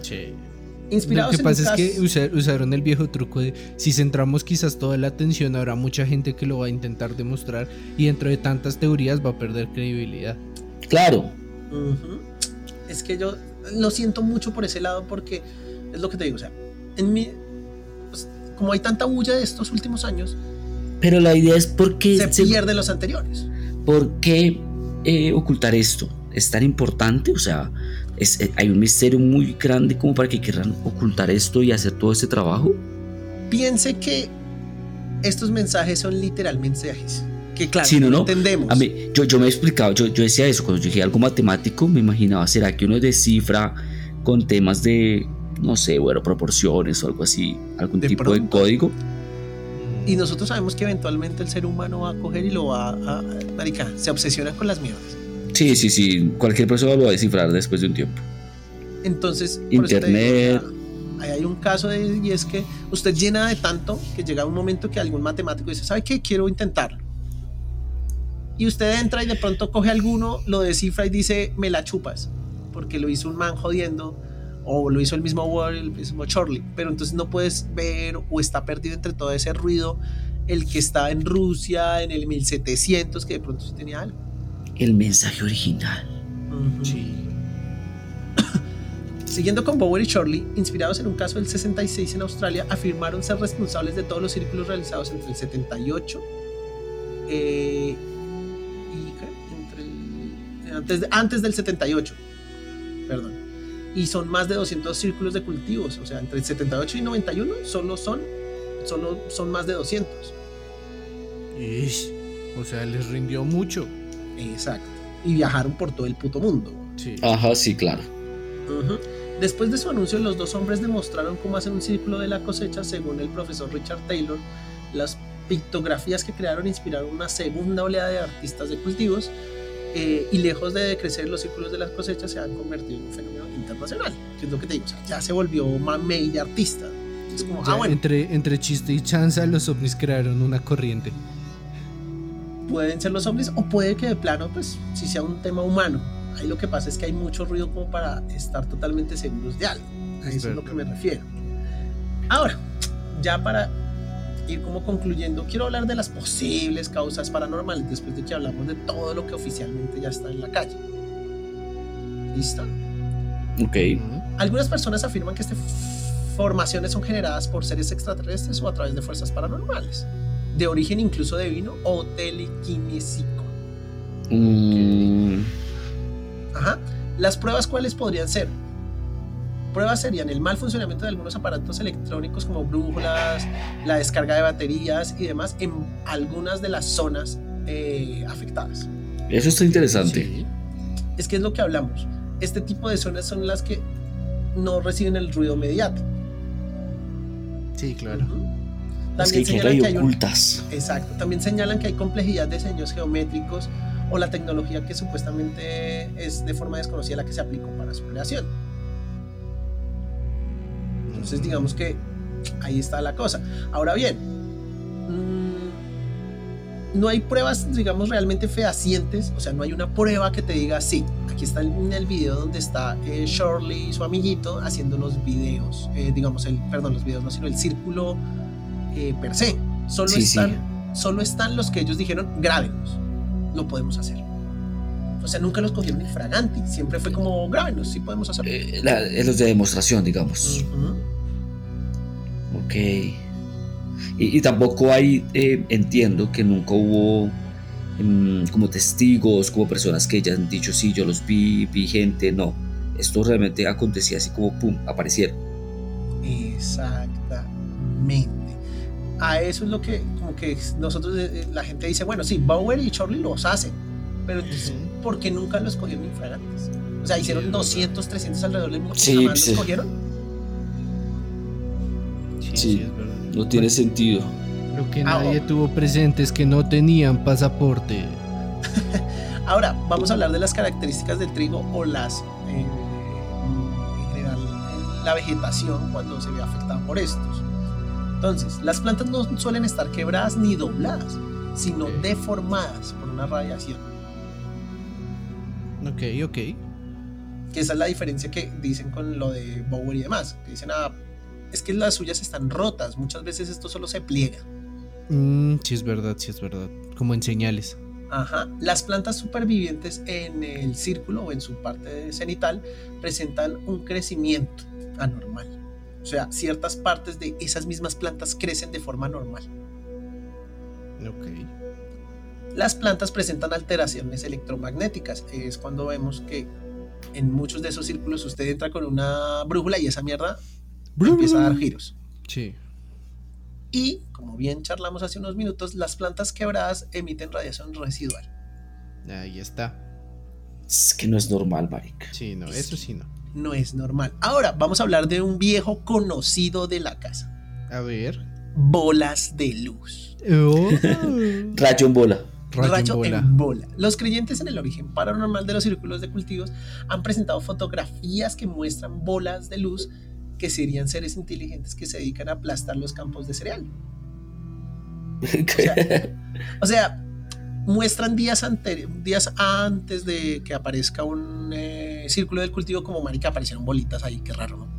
Che. Lo Inspirados que en pasa es que usaron el viejo truco de si centramos quizás toda la atención habrá mucha gente que lo va a intentar demostrar y dentro de tantas teorías va a perder credibilidad. Claro. Es que yo lo siento mucho por ese lado porque es lo que te digo, o sea, en mi, como hay tanta bulla de estos últimos años, Pero la idea es por qué, se se- pierden los anteriores. por qué, eh, ocultar esto. ¿Es tan importante? O sea, es, eh, hay un misterio muy grande como para que quieran ocultar esto y hacer todo este trabajo. Piense que estos mensajes son literalmente mensajes. Que claro, Sí, no, no. entendemos. A mí, yo, yo me he explicado, yo, yo decía eso, cuando yo dije algo matemático, me imaginaba, ¿será que uno descifra con temas de, no sé, bueno, proporciones o algo así, algún De tipo de código? Y nosotros sabemos que eventualmente el ser humano va a coger y lo va a. Marica, se obsesiona con las mierdas. Sí, sí, sí, cualquier persona lo va a descifrar después de un tiempo. Entonces, Internet. ahí hay un caso de, y es que usted llena de tanto que llega un momento que algún matemático dice, ¿sabe qué? Quiero intentarlo. Y usted entra y de pronto coge alguno, lo descifra y dice, me la chupas, porque lo hizo un man jodiendo, o lo hizo el mismo Word, el mismo Charlie, pero entonces no puedes ver o está perdido entre todo ese ruido el que está en Rusia en el 1700, que de pronto sí tenía algo. El mensaje original. Sí. Siguiendo con Bower y Shirley, inspirados en un caso del 66 en Australia, afirmaron ser responsables de todos los círculos realizados entre el 78 eh, y. Entre el- antes, de- antes del 78, perdón. Y son más de 200 círculos de cultivos, o sea, entre el 78 y 91 solo son, solo son más de 200. Ish. O sea, les rindió mucho. Exacto. Y viajaron por todo el puto mundo. Sí. Ajá, sí, claro. Ujú. Después de su anuncio, los dos hombres demostraron cómo hacen un círculo de la cosecha según el profesor Richard Taylor. Las pictografías que crearon inspiraron una segunda oleada de artistas de cultivos eh, y lejos de crecer los círculos de las cosechas se han convertido en un fenómeno internacional, que es lo que te digo, o sea, ya se volvió mame de artista. Es como, Ya ah, bueno, entre, entre chiste y chanza, los ovnis crearon una corriente. pueden ser los ovnis o puede que de plano, pues, si sea un tema humano. Ahí lo que pasa es que hay mucho ruido como para estar totalmente seguros de algo. A Es eso es lo que me refiero. Ahora, ya para ir como concluyendo, quiero hablar de las posibles causas paranormales después de que hablamos de todo lo que oficialmente ya está en la calle. ¿Listo? Ok. Algunas personas afirman que estas formaciones son generadas por seres extraterrestres o a través de fuerzas paranormales, de origen incluso divino o telequinésico. Mm, Ajá. Las pruebas cuáles podrían ser? Pruebas serían el mal funcionamiento de algunos aparatos electrónicos como brújulas, la descarga de baterías y demás en algunas de las zonas eh, afectadas. eso está interesante. Sí. Es que es lo que hablamos. Este tipo de zonas son las que no reciben el ruido mediático. Sí, claro. Las que También hay que señalan hay que hay un- ocultas. Exacto. También señalan que hay complejidad de diseños geométricos o la tecnología que supuestamente es de forma desconocida la que se aplicó para su creación. Entonces digamos que ahí está la cosa. Ahora bien, mm, no hay pruebas, digamos, realmente fehacientes, o sea, no hay una prueba que te diga, sí, aquí está en el video donde está eh, Shirley y su amiguito haciendo los videos, eh, digamos, el, perdón, los videos, no, sino el círculo eh, per se. Solo, Sí, sí. están, solo están los que ellos dijeron, grábenos, lo podemos hacer. O sea, nunca los cogieron infraganti, siempre fue como, grábenos, sí podemos hacerlo. Eh, la- eh, los de demostración, digamos. Ujú. Ok. Y, y tampoco hay, eh, entiendo que nunca hubo mm, como testigos, como personas que ya han dicho, sí, yo los vi, vi gente, no. Esto realmente acontecía así como, pum, aparecieron. Exactamente. A eso es lo que, como que nosotros, eh, la gente dice, bueno, sí, Bauer y Charlie los hacen, pero entonces. ¿por qué nunca los cogieron infragantes? O sea, hicieron es verdad. 200, 300 alrededor del mundo y Sí, jamás pues, los sí. cogieron. Sí, es verdad. No tiene sentido. Lo que Ah, nadie oh. tuvo presente es que no tenían pasaporte. Ahora, vamos a hablar de las características del trigo o las, eh, en general, la vegetación cuando se ve afectada por estos. Entonces, las plantas no suelen estar quebradas ni dobladas, sino deformadas por una radiación. Ok, ok. Que esa es la diferencia que dicen con lo de Bower y demás. Que dicen, ah, es que las suyas están rotas. Muchas veces esto solo se pliega. Mm, sí, es verdad, sí, es verdad. Como en señales. Ajá. Las plantas supervivientes en el círculo o en su parte cenital presentan un crecimiento anormal. O sea, ciertas partes de esas mismas plantas crecen de forma normal. Ok. Las plantas presentan alteraciones electromagnéticas. Es cuando vemos que en muchos de esos círculos usted entra con una brújula y esa mierda empieza a dar giros. Sí. Y, como bien charlamos hace unos minutos, las plantas quebradas emiten radiación residual. Ahí está. Es que no es normal, marica. Sí, no, eso sí no. No es normal. Ahora, vamos a hablar de un viejo conocido de la casa. A ver. Bolas de luz. Oh. Rayo en bola. Rayo en Rayo bola. en bola. Los creyentes en el origen paranormal de los círculos de cultivos han presentado fotografías que muestran bolas de luz que serían seres inteligentes que se dedican a aplastar los campos de cereal. O sea, muestran días, días antes de que aparezca un eh, círculo del cultivo como marica aparecieron bolitas ahí, qué raro, ¿no?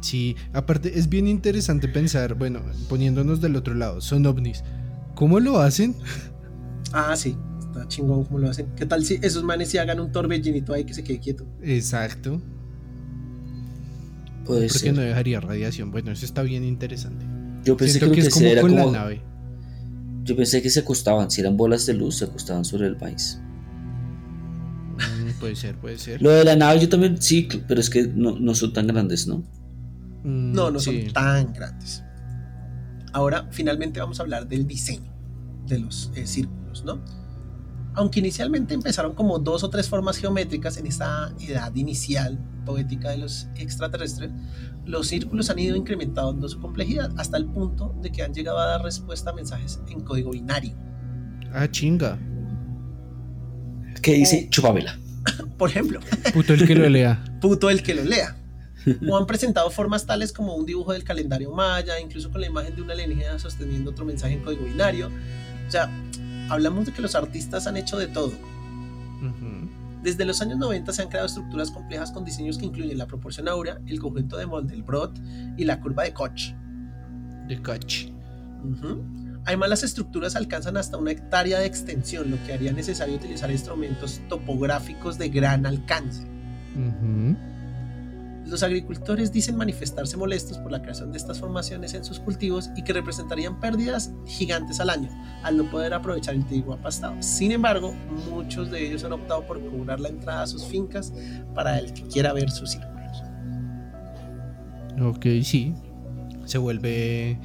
Sí, aparte es bien interesante pensar, bueno, poniéndonos del otro lado, son ovnis. ¿Cómo lo hacen? Ah, sí, está chingón como lo hacen. ¿Qué tal si esos manes sí hagan un torbellinito ahí que se quede quieto? Exacto. Puede Porque ser. no dejaría radiación. Bueno, eso está bien interesante. Yo pensé Siento que que lo es que como hacía era con como. la nave. Yo pensé que se acostaban. Si eran bolas de luz, se acostaban sobre el maíz. Mm, puede ser, puede ser. Lo de la nave, yo también sí, pero es que no, no son tan grandes, ¿no? Mm, No, no sí. son tan grandes. Ahora, finalmente vamos a hablar del diseño de los eh, círculos, ¿no? Aunque inicialmente empezaron como dos o tres formas geométricas en esa edad inicial, poética de los extraterrestres, los círculos han ido incrementando su complejidad hasta el punto de que han llegado a dar respuesta a mensajes en código binario. Ah, chinga. ¿Qué dice Chupamela? Por ejemplo, Puto el que lo lea. puto el que lo lea. O han presentado formas tales como un dibujo del calendario maya, incluso con la imagen de una alienígena sosteniendo otro mensaje en código binario. O sea, hablamos de que los artistas han hecho de todo. Ujú. Desde los años 90 se han creado estructuras complejas con diseños que incluyen la proporción aura, el conjunto de Mandelbrot y la curva de Koch. De Koch. Ujú. Además, las estructuras alcanzan hasta una hectárea de extensión, lo que haría necesario utilizar instrumentos topográficos de gran alcance. Ujú. Los agricultores dicen manifestarse molestos por la creación de estas formaciones en sus cultivos y que representarían pérdidas gigantes al año al no poder aprovechar el trigo apastado. Sin embargo, muchos de ellos han optado por cobrar la entrada a sus fincas para el que quiera ver sus círculos. Ok, sí. Se vuelve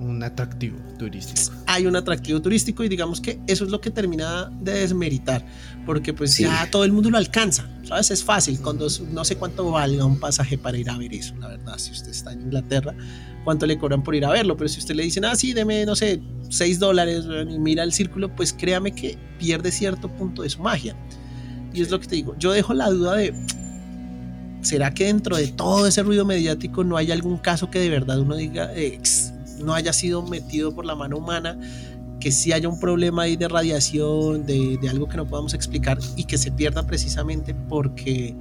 un atractivo turístico. Hay un atractivo turístico y digamos que eso es lo que termina de desmeritar, porque pues Sí. ya todo el mundo lo alcanza, ¿sabes? Es fácil, cuando no sé cuánto valga un pasaje para ir a ver eso, la verdad, si usted está en Inglaterra, cuánto le cobran por ir a verlo, pero si usted le dicen, ah, sí, deme, no sé, 6 dólares y mira el círculo, pues créame que pierde cierto punto de su magia. Y es lo que te digo, yo dejo la duda de, ¿será que dentro de todo ese ruido mediático no hay algún caso que de verdad uno diga, eh, "X, no haya sido metido por la mano humana, que sí haya un problema ahí de radiación, de, de algo que no podamos explicar y que se pierda precisamente porque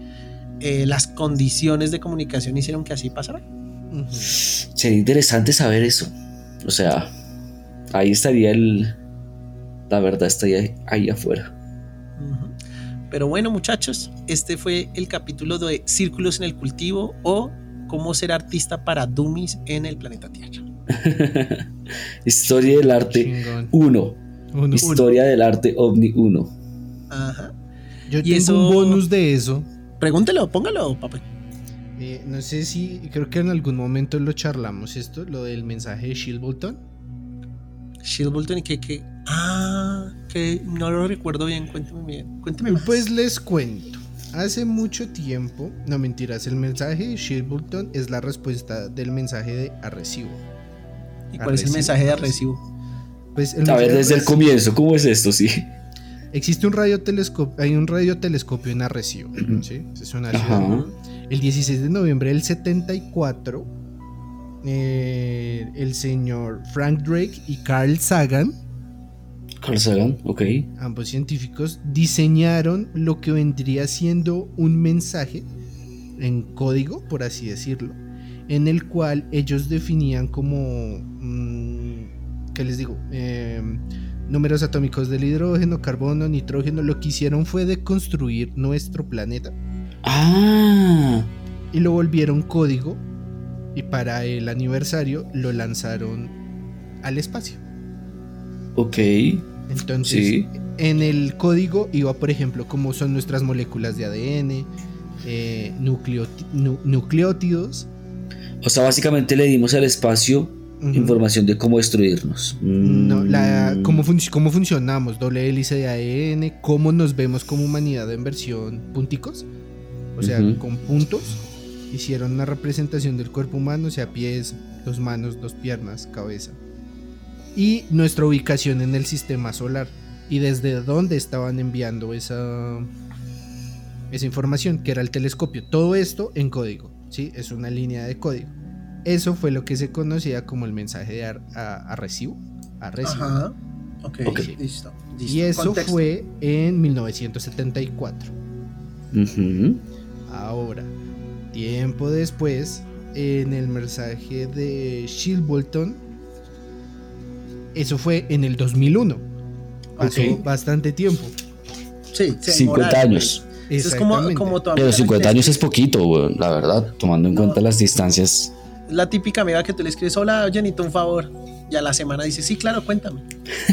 eh, las condiciones de comunicación hicieron que así pasara? Sería interesante saber eso. O sea, ahí estaría el. La verdad estaría ahí afuera. Pero bueno, muchachos, este fue el capítulo de Círculos en el Cultivo o Cómo ser artista para dummies en el planeta Tierra. Historia del arte Chingón. 1. Uno. Historia del arte ovni 1. Ajá. Yo Y tengo eso- un bonus de eso. Pregúntelo, póngalo, papá. Eh, no sé si, creo que en algún momento lo charlamos esto, lo del mensaje de Shilbolton. Shilbolton y que, que. Ah, que no lo recuerdo bien. Cuénteme bien. Cuénteme más. Pues les cuento. Hace mucho tiempo, no mentiras, el mensaje de Shilbolton es la respuesta del mensaje de Arrecibo. ¿Y cuál es el mensaje de Arrecibo? Pues el A ver, desde el comienzo, ¿cómo es esto? Sí. Existe un radiotelescopio, hay un radiotelescopio en Arrecibo, Ujú. ¿sí? Es una ciudad. El 16 de noviembre del 74, eh, el señor Frank Drake y Carl Sagan, Carl Sagan, ok. ambos científicos, diseñaron lo que vendría siendo un mensaje en código, por así decirlo, en el cual ellos definían como, mm, ¿qué les digo? Eh, números atómicos del hidrógeno, carbono, nitrógeno. Lo que hicieron fue deconstruir nuestro planeta Ah, y lo volvieron código y para el aniversario lo lanzaron al espacio. ok. Entonces, Sí. en el código iba, por ejemplo, cómo son nuestras moléculas de ADN, eh, nucleótidos. O sea, básicamente le dimos al espacio Ujú. información de cómo destruirnos. No, la, Mm. cómo, func- cómo funcionamos, doble hélice de ADN, cómo nos vemos como humanidad en versión punticos, o sea, Ujú. con puntos. Hicieron una representación del cuerpo humano, o sea, pies, dos manos, dos piernas, cabeza. Y nuestra ubicación en el sistema solar. Y desde dónde estaban enviando esa, esa información, que era el telescopio. Todo esto en código, ¿sí? Es una línea de código. Eso fue lo que se conocía como el mensaje de ar- a, a recibo. A recibo. Ajá. Ok, Ok. listo. listo. Y eso Contexto. fue en 1974. Ujú. Ahora, tiempo después, en el mensaje de Shilbolton, eso fue en el 2001. Pasó Ok. bastante tiempo. Sí, se 50 demoraron, años. Güey. Eso es como, como tu amiga Pero la que 50 le años es poquito, weón, la verdad, tomando en No. cuenta las distancias. La típica amiga que tú le escribes, hola, oye, necesito un favor. Y a la semana dice, sí, claro, cuéntame.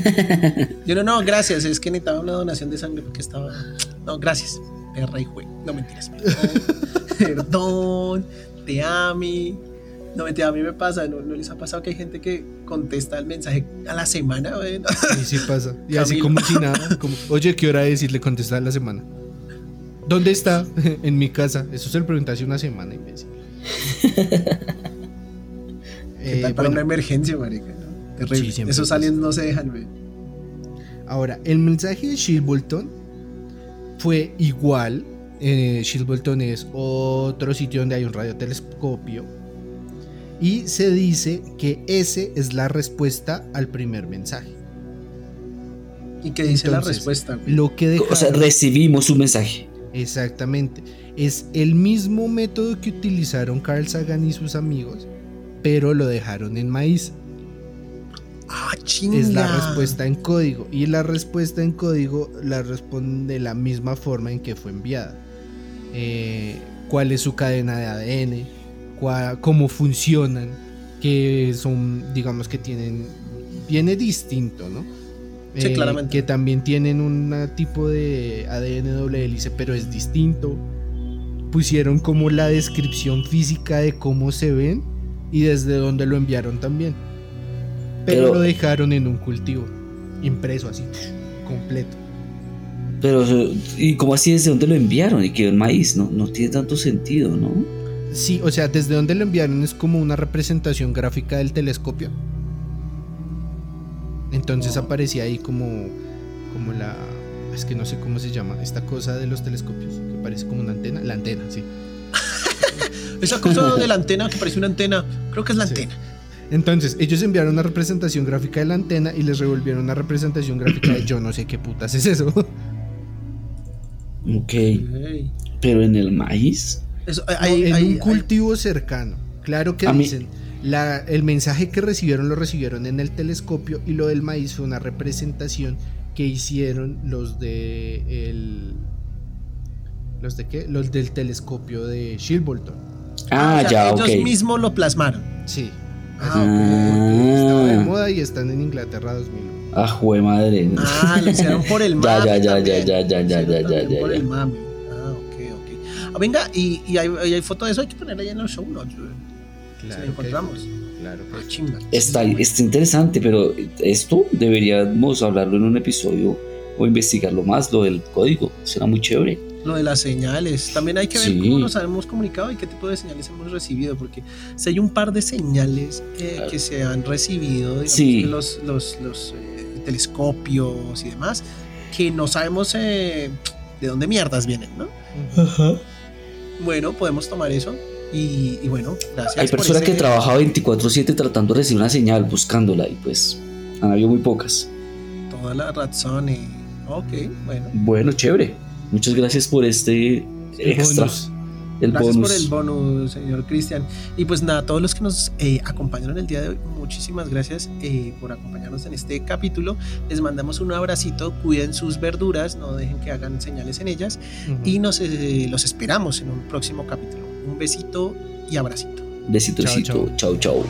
Yo no, no, gracias, es que necesitaba una donación de sangre porque estaba. No, gracias. Perra y jue. No mentiras. Perdón, perdón te amo. No mentira, a mí me pasa, ¿no, ¿no les ha pasado que hay gente que contesta el mensaje a la semana? güey? Y sí pasa. Y así como si nada, como, oye, ¿qué hora es? Y le contesta a la semana. ¿Dónde está? en mi casa. Eso se lo pregunté hace una semana, imbécil. ¿Qué Eh, tal para bueno, una emergencia, marica? ¿no? Terrible. Sí, Esos aliens no se dejan ver. Ahora, el mensaje de Shilbolton fue igual. Eh, Shilbolton es otro sitio donde hay un radiotelescopio. Y se dice que ese es la respuesta al primer mensaje. ¿Y qué dice la respuesta? güey? Lo que O sea, recibimos un mensaje. Exactamente. Es el mismo método que utilizaron Carl Sagan y sus amigos, pero lo dejaron en maíz. Ah, chinga. Es la respuesta en código. Y la respuesta en código la responde de la misma forma en que fue enviada. Eh, ¿Cuál es su cadena de ADN? ¿Cómo funcionan? Que son, digamos que tienen... Viene distinto, ¿no? Sí, Eh. Que también tienen un tipo de ADN doble hélice, pero es distinto. Pusieron como la descripción física de cómo se ven y desde dónde lo enviaron también. Pero, Pero- lo dejaron en un cultivo, impreso así, completo. Pero, ¿y cómo así desde dónde lo enviaron? Y quedó en maíz, ¿no? No tiene tanto sentido, ¿no? Sí, o sea, desde donde lo enviaron es como una representación gráfica del telescopio. Entonces Oh. aparecía ahí como, como la, es que no sé cómo se llama, esta cosa de los telescopios, que parece como una antena, la antena, sí. Esa cosa de la antena que parece una antena, creo que es la Sí. antena. Entonces, ellos enviaron una representación gráfica de la antena y les revolvieron una representación gráfica de yo no sé qué putas es eso. Ok. Pero en el maíz. Eso, No, hay- en hay- un hay- cultivo cercano. Claro que A mí- dicen, la- el mensaje que recibieron lo recibieron en el telescopio y lo del maíz fue una representación que hicieron los de el, los de qué, los del telescopio de Shilbolton. Ah, o sea, ya, ellos mismos lo plasmaron. Sí. Ah, Porque estaba de Ah, moda y están en Inglaterra 2001. ah, jue madre. Ah, lo hicieron por el Ya, mame. ya, ya, ya, ya, ya, Lo ya, hicieron ya, también ya, Por ya. el mame. Ah, ok, ok. Ah, venga, y, y hay, y hay foto de eso, hay que ponerla ahí en los show notes. Si la que- encontramos. claro Ah, que chinga. Está, está interesante, pero esto deberíamos hablarlo en un episodio o investigarlo más, lo del código. Suena muy chévere. Lo de las señales. También hay que ver Sí. cómo nos hemos comunicado y qué tipo de señales hemos recibido. Porque si hay un par de señales eh, que se han recibido, digamos, Sí. de los, los, los, eh, telescopios y demás, que no sabemos eh, de dónde mierdas vienen, ¿no? Bueno, podemos tomar eso. Y, y bueno, gracias. Hay personas que trabajan 24/7 tratando de recibir una señal, buscándola, y pues han habido muy pocas. Toda la razón. Y... Ok, bueno. Bueno, chévere. Muchas gracias por este extra. bonus. El Gracias bonus. por el bonus, señor Cristian. Y pues nada, todos los que nos eh, acompañaron el día de hoy, muchísimas gracias eh, por acompañarnos en este capítulo. Les mandamos un abracito, cuiden sus verduras, no dejen que hagan señales en ellas y nos eh, los esperamos en un próximo capítulo. Un besito y abracito. Besito, besito. chau. chau.